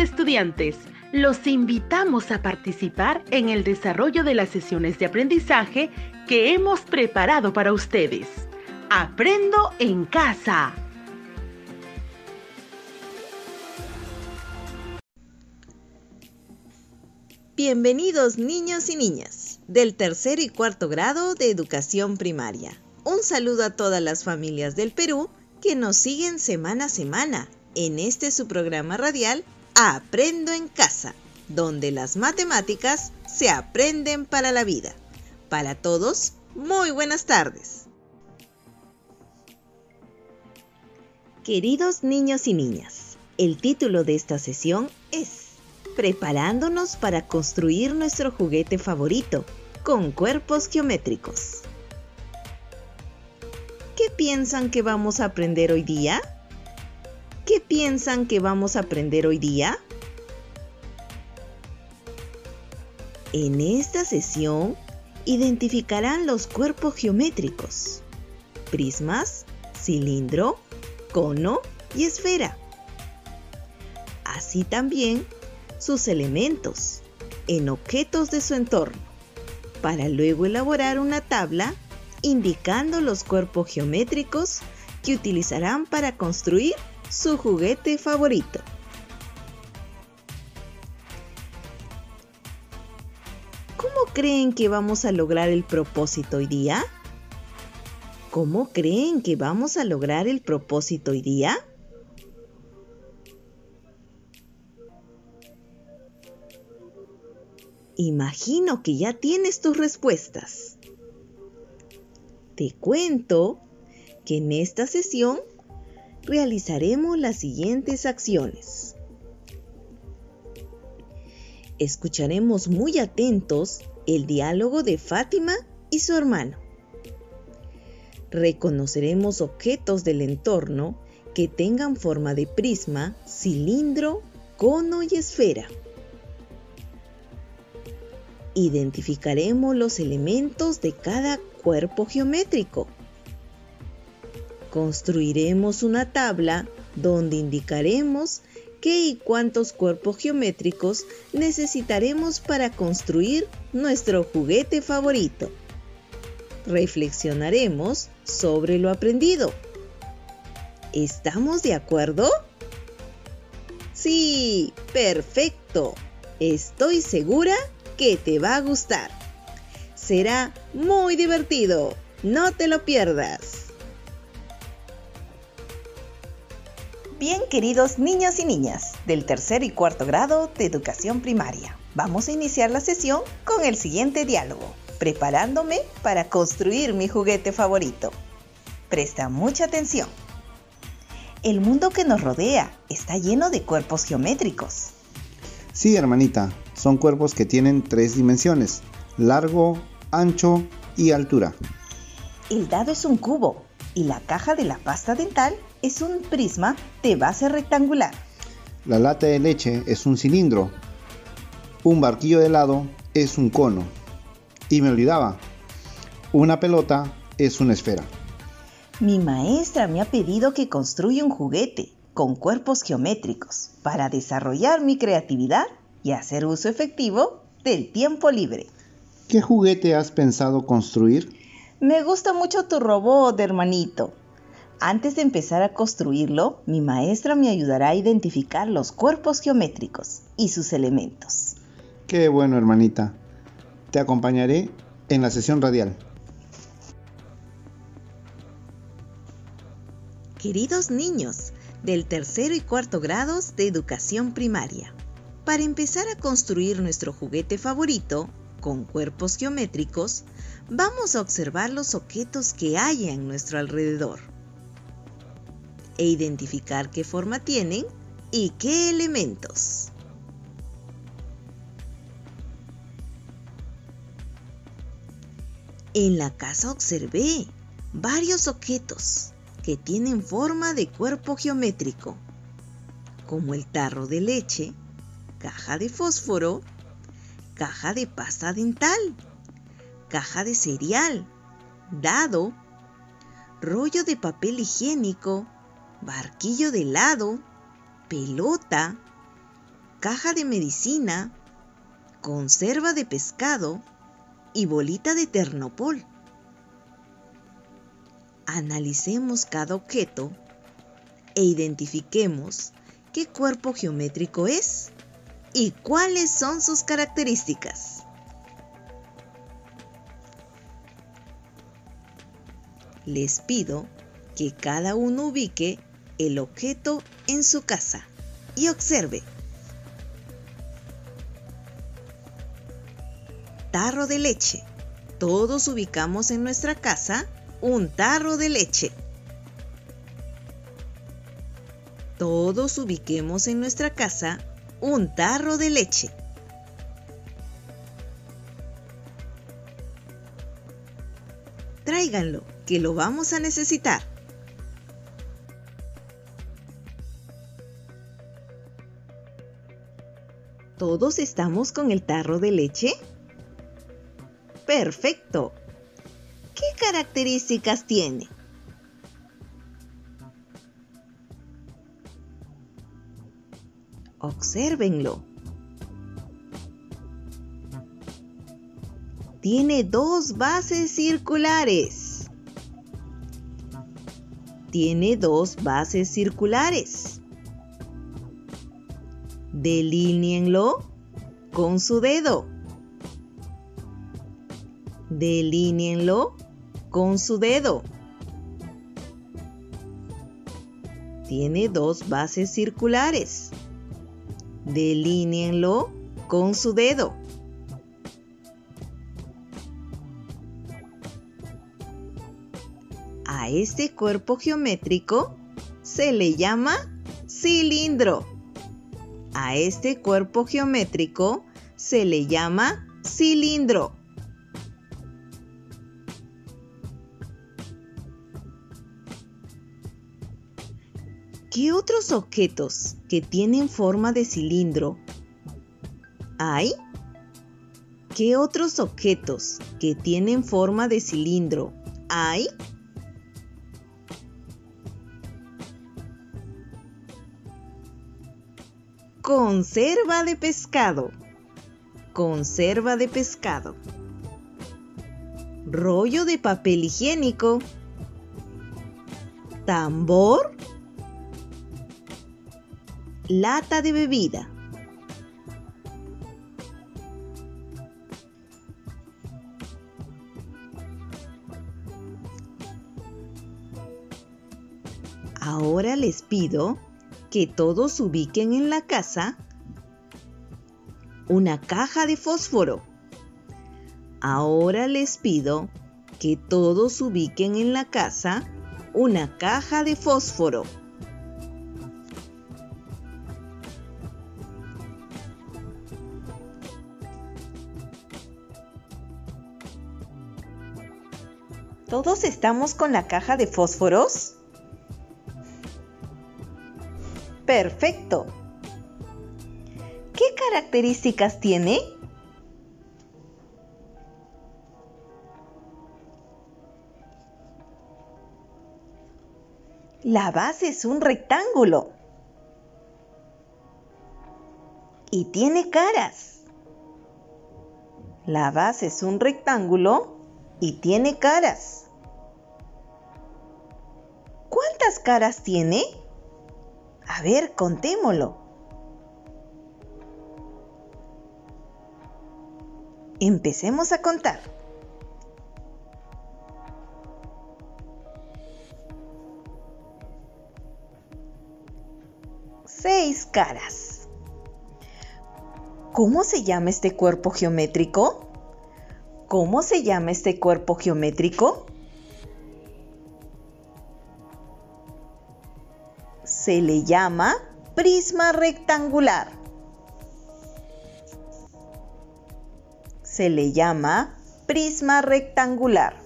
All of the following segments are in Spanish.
Estudiantes, los invitamos a participar en el desarrollo de las sesiones de aprendizaje que hemos preparado para ustedes. Aprendo en casa. Bienvenidos niños y niñas del tercer y cuarto grado de educación primaria. Un saludo a todas las familias del Perú que nos siguen semana a semana en este su programa radial Aprendo en casa, donde las matemáticas se aprenden para la vida. Para todos, muy buenas tardes. Queridos niños y niñas, el título de esta sesión es Preparándonos para construir nuestro juguete favorito con cuerpos geométricos. ¿Qué piensan que vamos a aprender hoy día? ¿Qué piensan que vamos a aprender hoy día? En esta sesión identificarán los cuerpos geométricos, prismas, cilindro, cono y esfera. Así también sus elementos en objetos de su entorno, para luego elaborar una tabla indicando los cuerpos geométricos que utilizarán para construir su juguete favorito. ¿Cómo creen que vamos a lograr el propósito hoy día? ¿Cómo creen que vamos a lograr el propósito hoy día? Imagino que ya tienes tus respuestas. Te cuento que en esta sesión realizaremos las siguientes acciones. Escucharemos muy atentos el diálogo de Fátima y su hermano. Reconoceremos objetos del entorno que tengan forma de prisma, cilindro, cono y esfera. Identificaremos los elementos de cada cuerpo geométrico. Construiremos una tabla donde indicaremos qué y cuántos cuerpos geométricos necesitaremos para construir nuestro juguete favorito. Reflexionaremos sobre lo aprendido. ¿Estamos de acuerdo? Sí, perfecto. Estoy segura que te va a gustar. Será muy divertido. No te lo pierdas. Bien, queridos niños y niñas del tercer y cuarto grado de educación primaria, vamos a iniciar la sesión con el siguiente diálogo, preparándome para construir mi juguete favorito. Presta mucha atención. El mundo que nos rodea está lleno de cuerpos geométricos. Sí, hermanita, son cuerpos que tienen tres dimensiones, largo, ancho y altura. El dado es un cubo y la caja de la pasta dental es un prisma de base rectangular. La lata de leche es un cilindro. Un barquillo de helado es un cono. Y me olvidaba, una pelota es una esfera. Mi maestra me ha pedido que construya un juguete con cuerpos geométricos para desarrollar mi creatividad y hacer uso efectivo del tiempo libre. ¿Qué juguete has pensado construir? Me gusta mucho tu robot, hermanito. Antes de empezar a construirlo, mi maestra me ayudará a identificar los cuerpos geométricos y sus elementos. Qué bueno, hermanita. Te acompañaré en la sesión radial. Queridos niños del tercero y cuarto grados de educación primaria, para empezar a construir nuestro juguete favorito con cuerpos geométricos, vamos a observar los objetos que hay en nuestro alrededor e identificar qué forma tienen y qué elementos. En la casa observé varios objetos que tienen forma de cuerpo geométrico, como el tarro de leche, caja de fósforo, caja de pasta dental, caja de cereal, dado, rollo de papel higiénico, barquillo de helado, pelota, caja de medicina, conserva de pescado y bolita de ternopol. Analicemos cada objeto e identifiquemos qué cuerpo geométrico es y cuáles son sus características. Les pido que cada uno ubique el objeto en su casa y observe. Tarro de leche. Todos ubicamos en nuestra casa un tarro de leche. Todos ubiquemos en nuestra casa un tarro de leche. Tráiganlo, que lo vamos a necesitar. ¿Todos estamos con el tarro de leche? Perfecto. ¿Qué características tiene? Obsérvenlo. Tiene dos bases circulares. Tiene dos bases circulares. Delínienlo con su dedo. Delínienlo con su dedo. Tiene dos bases circulares. Delínienlo con su dedo. A este cuerpo geométrico se le llama cilindro. A este cuerpo geométrico se le llama cilindro. ¿Qué otros objetos que tienen forma de cilindro hay? ¿Qué otros objetos que tienen forma de cilindro hay? Conserva de pescado. Conserva de pescado. Rollo de papel higiénico. Tambor lata de bebida. Ahora les pido que todos ubiquen en la casa una caja de fósforo. Ahora les pido que todos ubiquen en la casa una caja de fósforo. ¿Todos estamos con la caja de fósforos? Perfecto. ¿Qué características tiene? La base es un rectángulo. Y tiene caras. La base es un rectángulo y tiene caras. ¿Cuántas caras tiene? A ver, contémoslo. Empecemos a contar. Seis caras. ¿Cómo se llama este cuerpo geométrico? ¿Cómo se llama este cuerpo geométrico? Se le llama prisma rectangular. Se le llama prisma rectangular.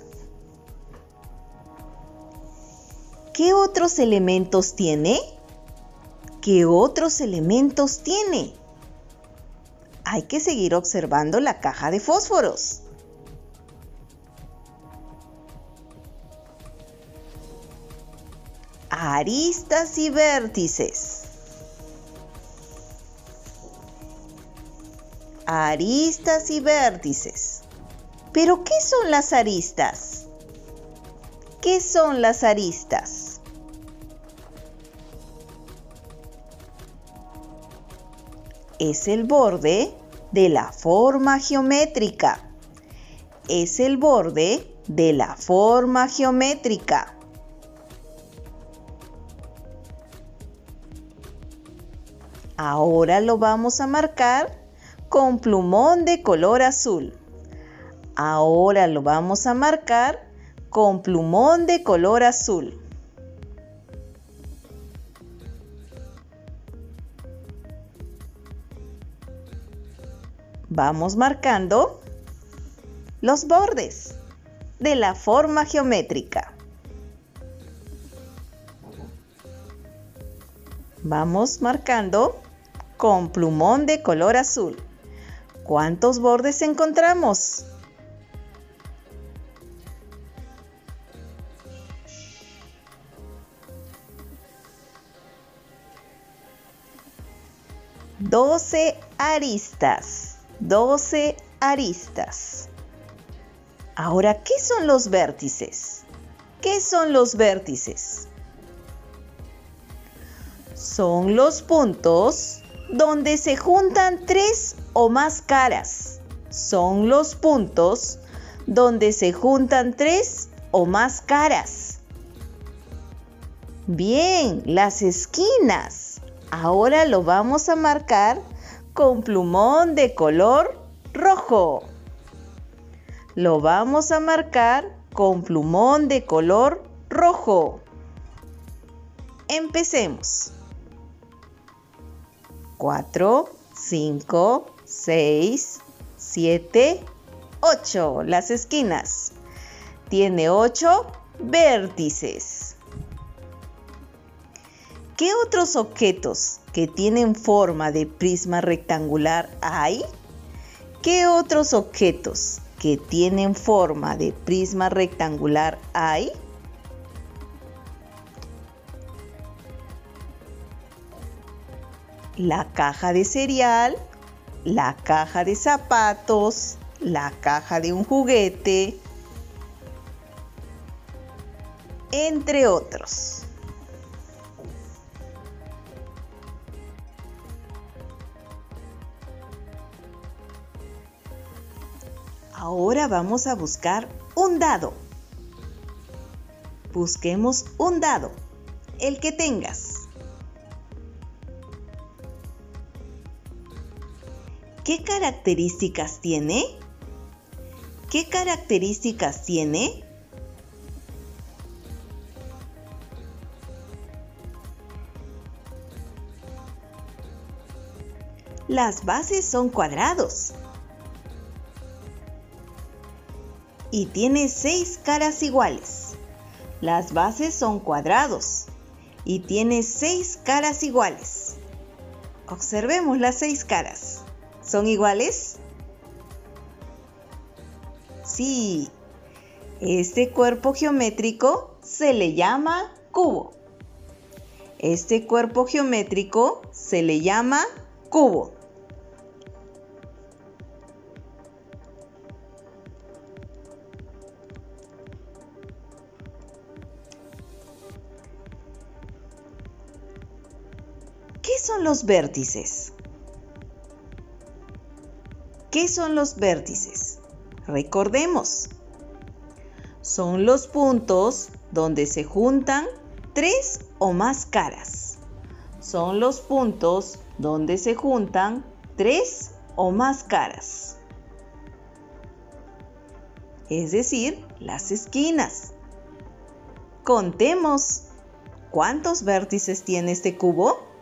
¿Qué otros elementos tiene? ¿Qué otros elementos tiene? Hay que seguir observando la caja de fósforos. Aristas y vértices. aristas y vértices. Pero, ¿qué son las aristas? ¿Qué son las aristas? Es el borde de la forma geométrica. Es el borde de la forma geométrica. Ahora lo vamos a marcar con plumón de color azul. Ahora lo vamos a marcar con plumón de color azul. Vamos marcando los bordes de la forma geométrica. Vamos marcando con plumón de color azul. ¿Cuántos bordes encontramos? Doce aristas. Doce aristas. Ahora, ¿qué son los vértices? ¿Qué son los vértices? Son los puntos donde se juntan tres o más caras. Son los puntos donde se juntan tres o más caras. Bien, las esquinas. Ahora lo vamos a marcar con plumón de color rojo. Lo vamos a marcar con plumón de color rojo. Empecemos. 4, 5, 6, 7, 8. Las esquinas. Tiene 8 vértices. ¿Qué otros objetos que tienen forma de prisma rectangular hay? ¿Qué otros objetos que tienen forma de prisma rectangular hay? La caja de cereal, la caja de zapatos, la caja de un juguete, entre otros. Ahora vamos a buscar un dado. Busquemos un dado, el que tengas. Características tiene? ¿Qué características tiene? Las bases son cuadrados. y tiene seis caras iguales. Las bases son cuadrados y tiene seis caras iguales. Observemos las seis caras. ¿Son iguales? Sí. Este cuerpo geométrico se le llama cubo. Este cuerpo geométrico se le llama cubo. son los vértices? ¿Qué son los vértices? Recordemos. Son los puntos donde se juntan tres o más caras. Son los puntos donde se juntan tres o más caras. Es decir, las esquinas. Contemos. ¿Cuántos vértices tiene este cubo?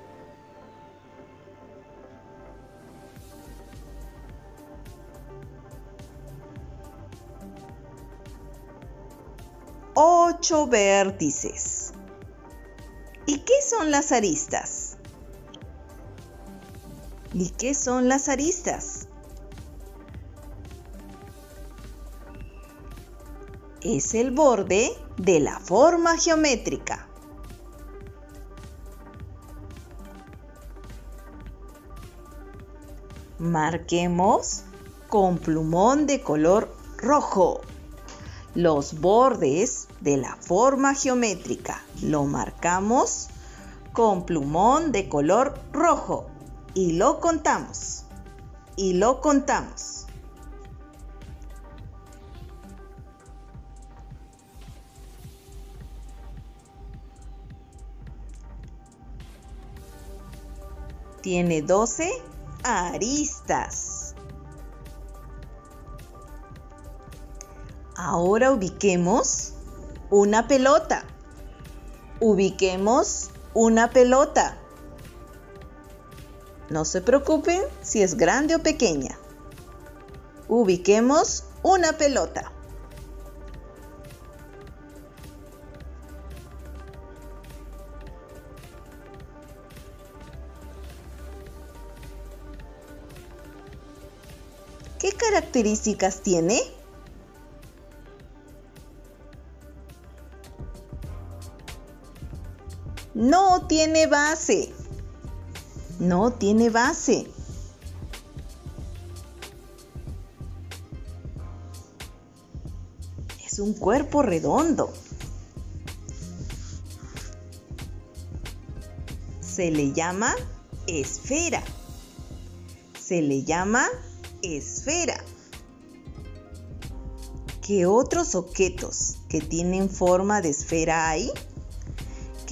8 vértices. ¿Y qué son las aristas? ¿Y qué son las aristas? Es el borde de la forma geométrica. Marquemos con plumón de color rojo los bordes de la forma geométrica. Lo marcamos con plumón de color rojo y lo contamos. Y lo contamos. Tiene 12 aristas. Ahora ubiquemos una pelota. Ubiquemos una pelota. No se preocupen si es grande o pequeña. Ubiquemos una pelota. ¿Qué características tiene? Tiene base. No tiene base. Es un cuerpo redondo. Se le llama esfera. Se le llama esfera. ¿Qué otros objetos que tienen forma de esfera hay?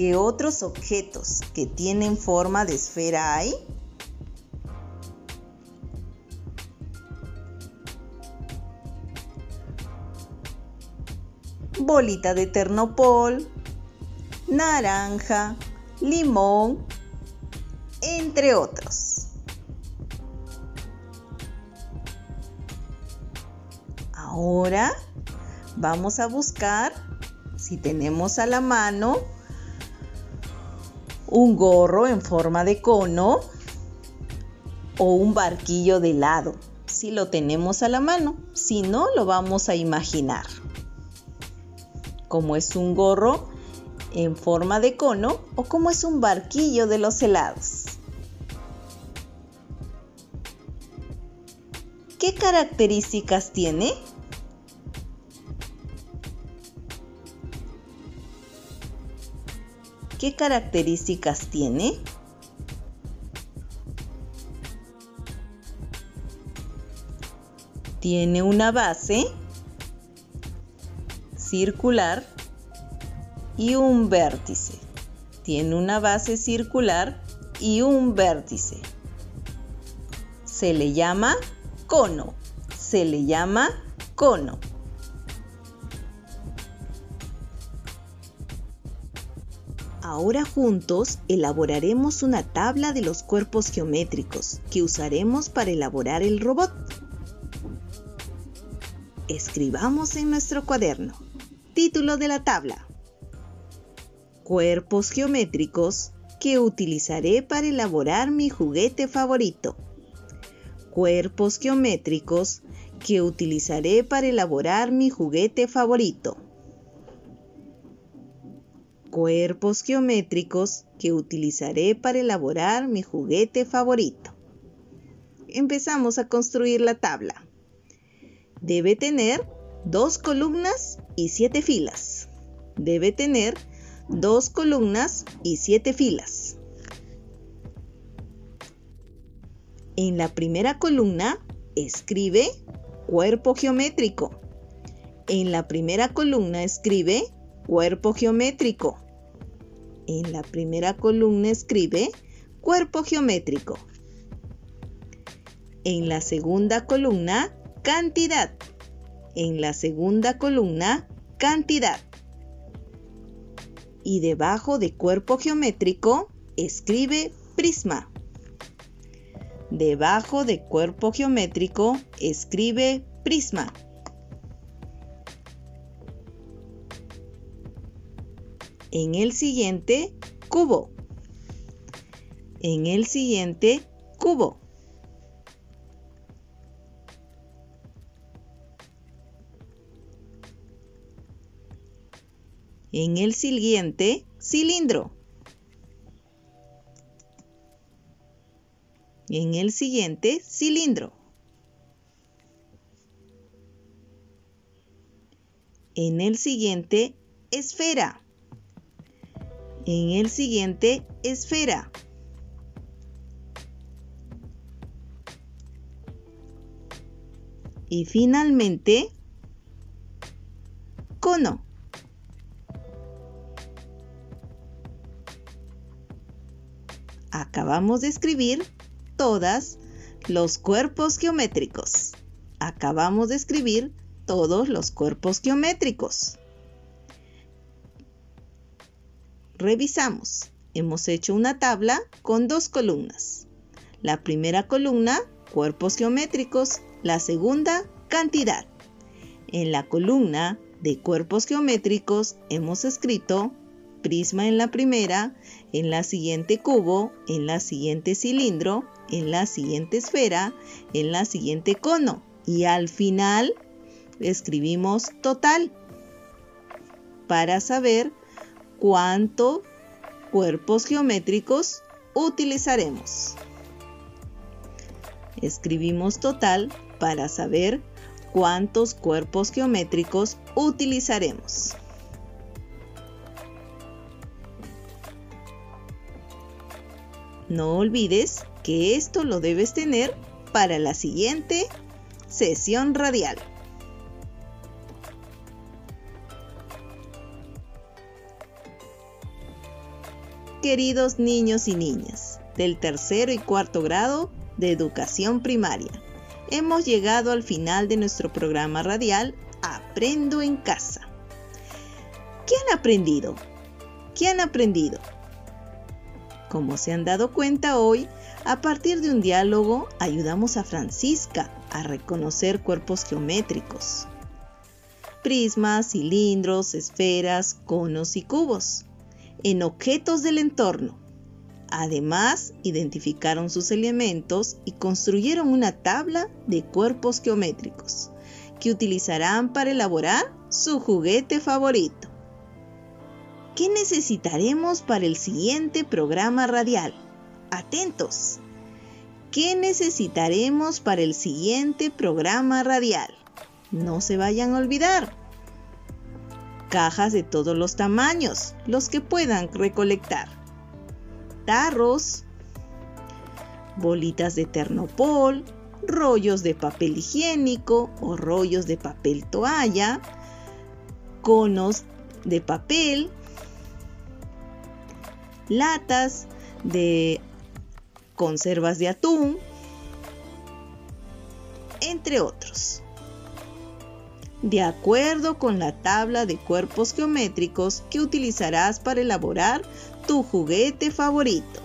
¿Qué otros objetos que tienen forma de esfera hay? Bolita de ternopol, naranja, limón, entre otros. Ahora vamos a buscar si tenemos a la mano un gorro en forma de cono o un barquillo de helado, si lo tenemos a la mano. Si no, lo vamos a imaginar. Como es un gorro en forma de cono o como es un barquillo de los helados. ¿Qué características tiene? ¿Qué características tiene? Tiene una base circular y un vértice. Tiene una base circular y un vértice. Se le llama cono. Se le llama cono. Ahora juntos elaboraremos una tabla de los cuerpos geométricos que usaremos para elaborar el robot. Escribamos en nuestro cuaderno. Título de la tabla. Cuerpos geométricos que utilizaré para elaborar mi juguete favorito. Cuerpos geométricos que utilizaré para elaborar mi juguete favorito cuerpos geométricos que utilizaré para elaborar mi juguete favorito. Empezamos a construir la tabla. Debe tener dos columnas y siete filas. Debe tener dos columnas y siete filas. En la primera columna escribe cuerpo geométrico. En la primera columna escribe cuerpo geométrico. En la primera columna escribe cuerpo geométrico. En la segunda columna, cantidad. En la segunda columna, cantidad. Y debajo de cuerpo geométrico, escribe prisma. Debajo de cuerpo geométrico, escribe prisma. En el siguiente, cubo. En el siguiente, cubo. En el siguiente, cilindro. En el siguiente cilindro. En el siguiente esfera. En el siguiente esfera. Y finalmente, cono. Acabamos de escribir todas los cuerpos geométricos. Acabamos de escribir todos los cuerpos geométricos. Revisamos. Hemos hecho una tabla con dos columnas. La primera columna, cuerpos geométricos. La segunda, cantidad. En la columna de cuerpos geométricos hemos escrito prisma en la primera, en la siguiente cubo, en la siguiente cilindro, en la siguiente esfera, en la siguiente cono y al final escribimos total para saber cuántos cuerpos geométricos utilizaremos. Escribimos total para saber cuántos cuerpos geométricos utilizaremos. No olvides que esto lo debes tener para la siguiente sesión radial. Queridos niños y niñas del tercero y cuarto grado de educación primaria, hemos llegado al final de nuestro programa radial Aprendo en casa. ¿Qué han aprendido? ¿Qué han aprendido? Como se han dado cuenta hoy, a partir de un diálogo ayudamos a Francisca a reconocer cuerpos geométricos. Prismas, cilindros, esferas, conos y cubos en objetos del entorno. Además, identificaron sus elementos y construyeron una tabla de cuerpos geométricos que utilizarán para elaborar su juguete favorito. ¿Qué necesitaremos para el siguiente programa radial? Atentos. ¿Qué necesitaremos para el siguiente programa radial? No se vayan a olvidar. Cajas de todos los tamaños, los que puedan recolectar. Tarros, bolitas de ternopol, rollos de papel higiénico o rollos de papel toalla, conos de papel, latas de conservas de atún, entre otros. De acuerdo con la tabla de cuerpos geométricos que utilizarás para elaborar tu juguete favorito.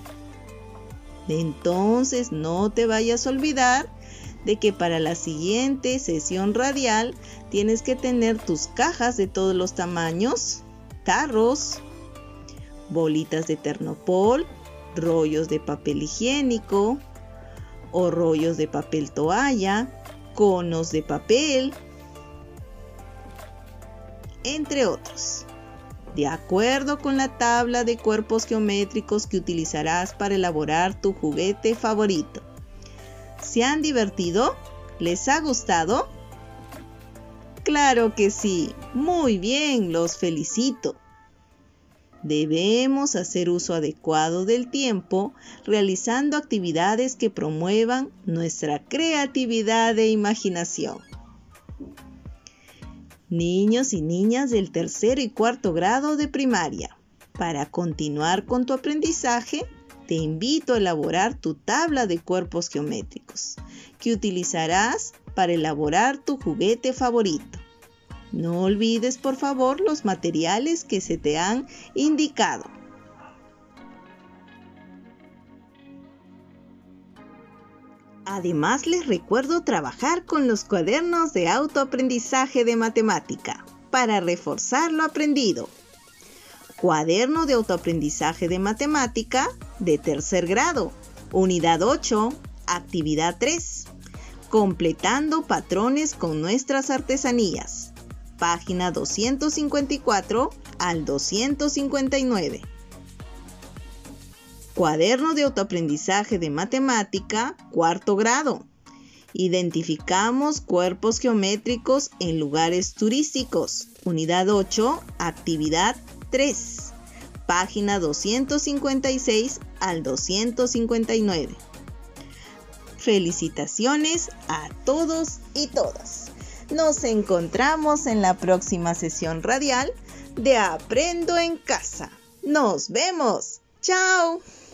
Entonces no te vayas a olvidar de que para la siguiente sesión radial tienes que tener tus cajas de todos los tamaños, tarros, bolitas de ternopol, rollos de papel higiénico o rollos de papel toalla, conos de papel, entre otros. De acuerdo con la tabla de cuerpos geométricos que utilizarás para elaborar tu juguete favorito. ¿Se han divertido? ¿Les ha gustado? Claro que sí. Muy bien, los felicito. Debemos hacer uso adecuado del tiempo realizando actividades que promuevan nuestra creatividad e imaginación. Niños y niñas del tercero y cuarto grado de primaria, para continuar con tu aprendizaje, te invito a elaborar tu tabla de cuerpos geométricos que utilizarás para elaborar tu juguete favorito. No olvides por favor los materiales que se te han indicado. Además les recuerdo trabajar con los cuadernos de autoaprendizaje de matemática para reforzar lo aprendido. Cuaderno de autoaprendizaje de matemática de tercer grado, unidad 8, actividad 3. Completando patrones con nuestras artesanías página 254 al 259. Cuaderno de autoaprendizaje de matemática, cuarto grado. Identificamos cuerpos geométricos en lugares turísticos. Unidad 8, actividad 3. Página 256 al 259. Felicitaciones a todos y todas. Nos encontramos en la próxima sesión radial de Aprendo en Casa. Nos vemos. Chao.